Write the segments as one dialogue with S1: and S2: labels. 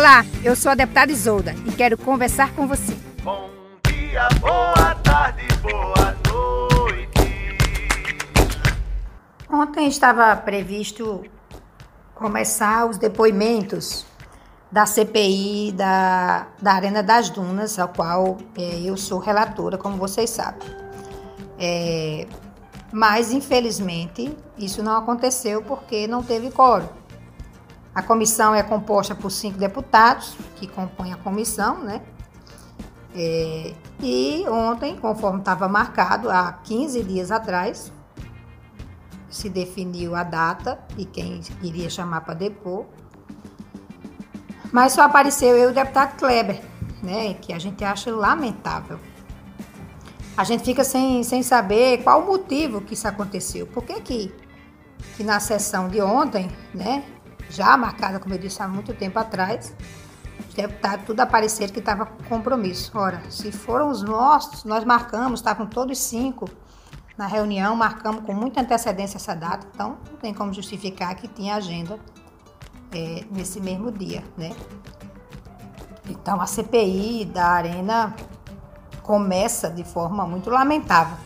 S1: Olá, eu sou a deputada Isolda e quero conversar com você.
S2: Bom dia, boa tarde, boa noite.
S1: Ontem estava previsto começar os depoimentos da CPI da, da Arena das Dunas, ao qual é, eu sou relatora, como vocês sabem. É, mas, infelizmente, isso não aconteceu porque não teve quórum. A comissão é composta por cinco deputados, que compõem a comissão, né? É, e ontem, conforme estava marcado, há 15 dias atrás, se definiu a data e quem iria chamar para depor. Mas só apareceu eu e o deputado Kleber, né? Que a gente acha lamentável. A gente fica sem, sem saber qual o motivo que isso aconteceu. Por que que, que na sessão de ontem, né? Já marcada, como eu disse, há muito tempo atrás, os deputados tudo apareceram que estava com compromisso. Ora, se foram os nossos, nós marcamos, estavam todos cinco na reunião, marcamos com muita antecedência essa data, então não tem como justificar que tinha agenda é, nesse mesmo dia, né? Então a CPI da Arena começa de forma muito lamentável.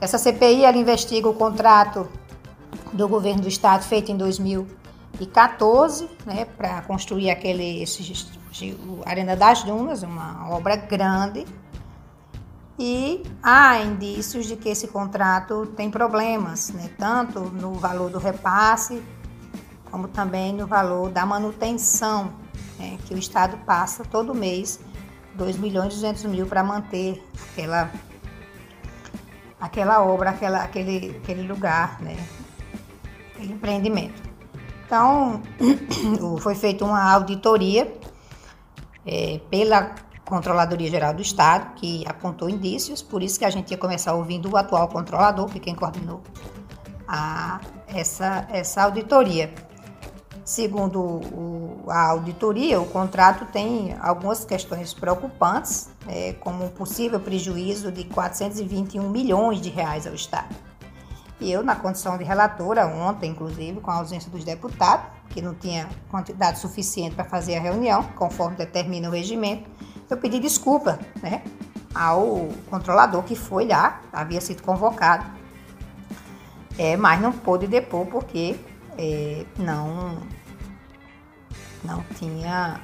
S1: Essa CPI ela investiga o contrato do governo do estado feito em 2000 e 14, né, para construir aquele esse, Arena das Dunas, uma obra grande. E há indícios de que esse contrato tem problemas, né, tanto no valor do repasse, como também no valor da manutenção, né, que o Estado passa todo mês 2 milhões e 200 mil para manter aquela, aquela obra, aquela, aquele, aquele lugar, né, aquele empreendimento. Então, foi feita uma auditoria é, pela Controladoria Geral do Estado, que apontou indícios, por isso que a gente ia começar ouvindo o atual controlador, que quem coordenou a, essa, essa auditoria. Segundo o, a auditoria, o contrato tem algumas questões preocupantes, é, como um possível prejuízo de 421 milhões de reais ao Estado. E eu, na condição de relatora, ontem, inclusive, com a ausência dos deputados, que não tinha quantidade suficiente para fazer a reunião, conforme determina o regimento, eu pedi desculpa né, ao controlador que foi lá, havia sido convocado, é, mas não pôde depor porque é, não, não tinha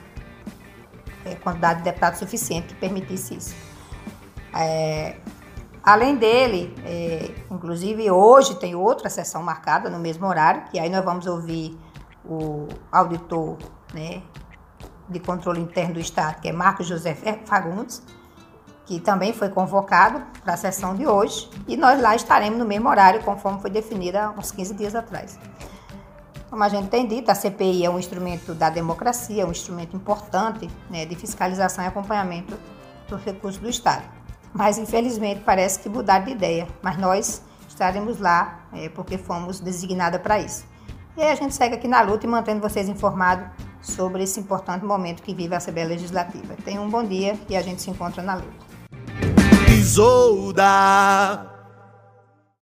S1: é, quantidade de deputados suficiente que permitisse isso. É, Além dele, é, inclusive hoje tem outra sessão marcada no mesmo horário, que aí nós vamos ouvir o auditor né, de controle interno do Estado, que é Marcos José Fagundes, que também foi convocado para a sessão de hoje, e nós lá estaremos no mesmo horário, conforme foi definida há uns 15 dias atrás. Como a gente tem dito, a CPI é um instrumento da democracia, é um instrumento importante né, de fiscalização e acompanhamento dos recursos do Estado mas infelizmente parece que mudaram de ideia. Mas nós estaremos lá é, porque fomos designadas para isso. E aí a gente segue aqui na luta e mantendo vocês informados sobre esse importante momento que vive a Assembleia Legislativa. Tenham um bom dia e a gente se encontra na luta.
S2: Isolda.